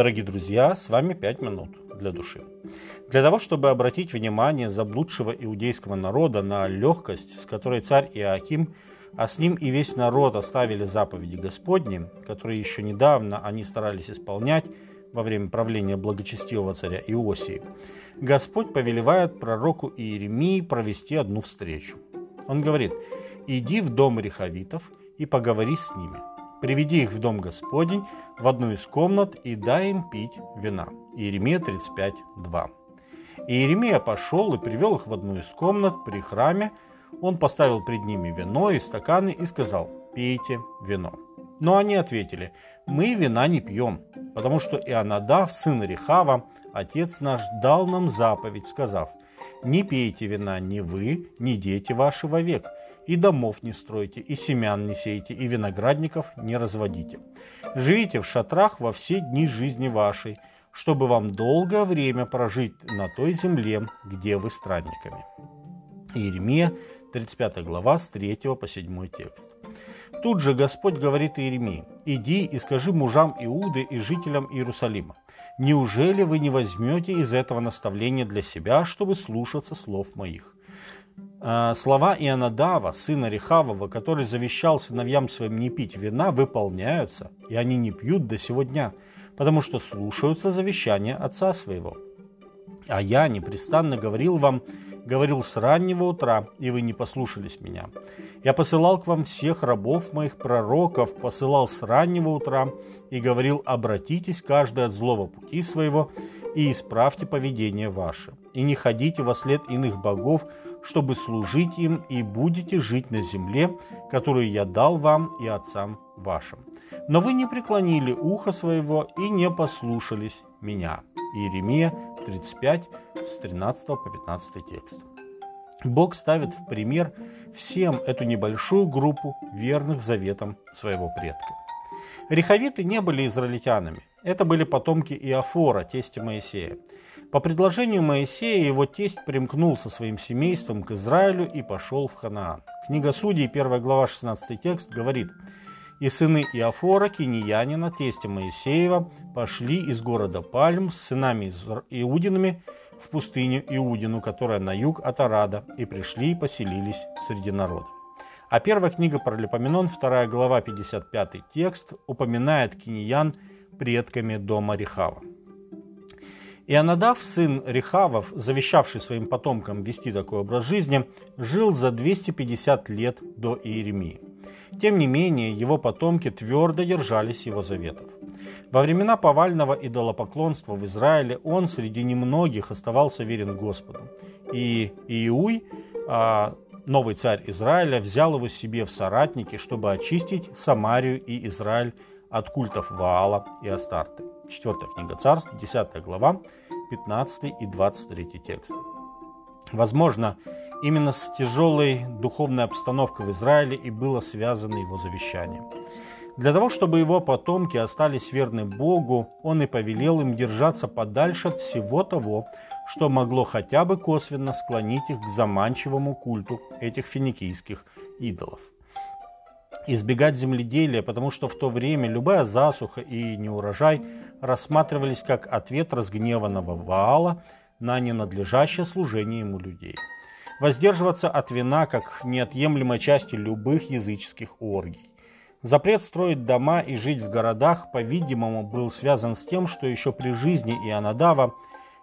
Дорогие друзья, с вами «Пять минут для души». Для того, чтобы обратить внимание заблудшего иудейского народа на легкость, с которой царь Иоаким, а с ним и весь народ оставили заповеди Господни, которые еще недавно они старались исполнять во время правления благочестивого царя Иосии, Господь повелевает пророку Иеремии провести одну встречу. Он говорит, «Иди в дом рехавитов и поговори с ними, Приведи их в дом Господень, в одну из комнат, и дай им пить вина». Иеремия 35, 2. И Иеремия пошел и привел их в одну из комнат при храме. Он поставил пред ними вино и стаканы и сказал, «Пейте вино». Но они ответили, «Мы вина не пьем, потому что Ионадав, сын Рехава, отец наш, дал нам заповедь, сказав, «Не пейте вина ни вы, ни дети ваши вовек, и домов не стройте, и семян не сейте, и виноградников не разводите. Живите в шатрах во все дни жизни вашей, чтобы вам долгое время прожить на той земле, где вы странниками. Иеремия, 35 глава, с 3 по 7 текст. Тут же Господь говорит Иеремии, «Иди и скажи мужам Иуды и жителям Иерусалима, неужели вы не возьмете из этого наставления для себя, чтобы слушаться слов моих? А, слова Ионадава, сына Рехавова, который завещал сыновьям своим не пить вина, выполняются, и они не пьют до сего дня, потому что слушаются завещания отца своего. А я непрестанно говорил вам, говорил с раннего утра, и вы не послушались меня. Я посылал к вам всех рабов моих пророков, посылал с раннего утра и говорил, обратитесь каждый от злого пути своего и исправьте поведение ваше, и не ходите во след иных богов, чтобы служить им, и будете жить на земле, которую я дал вам и отцам вашим. Но вы не преклонили ухо своего и не послушались меня». Иеремия 35, с 13 по 15 текст. Бог ставит в пример всем эту небольшую группу верных заветам своего предка. Рехавиты не были израильтянами. Это были потомки Иофора, тестя Моисея. По предложению Моисея его тесть примкнул со своим семейством к Израилю и пошел в Ханаан. Книга Судей, 1 глава, 16 текст, говорит «И сыны Иофора, киньянина, тестя Моисеева, пошли из города Пальм с сынами Иудинами в пустыню Иудину, которая на юг от Арада, и пришли и поселились среди народа». А первая книга Паралипоменон, 2 глава, 55 текст, упоминает киньян предками дома Рехава. Ионадав, сын Рехавов, завещавший своим потомкам вести такой образ жизни, жил за 250 лет до Иеремии. Тем не менее, его потомки твердо держались его заветов. Во времена повального идолопоклонства в Израиле он среди немногих оставался верен Господу. И Иуй, а, новый царь Израиля, взял его себе в соратники, чтобы очистить Самарию и Израиль от культов Ваала и Астарты. Четвертая книга царств, 10 глава, 15 и 23 тексты. Возможно, именно с тяжелой духовной обстановкой в Израиле и было связано его завещание. Для того, чтобы его потомки остались верны Богу, он и повелел им держаться подальше от всего того, что могло хотя бы косвенно склонить их к заманчивому культу этих финикийских идолов избегать земледелия, потому что в то время любая засуха и неурожай рассматривались как ответ разгневанного Ваала на ненадлежащее служение ему людей. Воздерживаться от вина как неотъемлемой части любых языческих оргий. Запрет строить дома и жить в городах, по-видимому, был связан с тем, что еще при жизни Ионадава,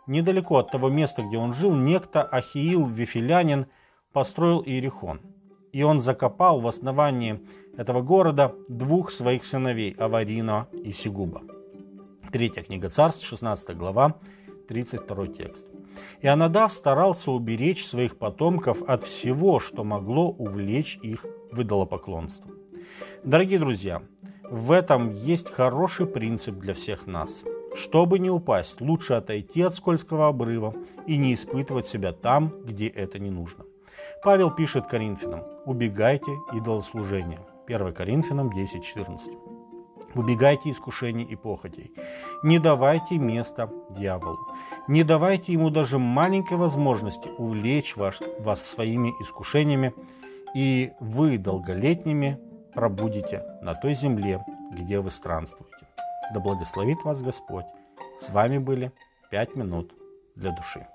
недалеко от того места, где он жил, некто Ахиил Вифилянин построил Иерихон – и он закопал в основании этого города двух своих сыновей, Аварина и Сигуба. Третья книга царств, 16 глава, 32 текст. И Анадав старался уберечь своих потомков от всего, что могло увлечь их в идолопоклонство. Дорогие друзья, в этом есть хороший принцип для всех нас. Чтобы не упасть, лучше отойти от скользкого обрыва и не испытывать себя там, где это не нужно. Павел пишет Коринфянам, убегайте идолослужения. 1 Коринфянам 10.14. Убегайте искушений и похотей. Не давайте места дьяволу. Не давайте ему даже маленькой возможности увлечь вас, вас своими искушениями, и вы долголетними пробудете на той земле, где вы странствуете. Да благословит вас Господь С вами были «Пять минут для души».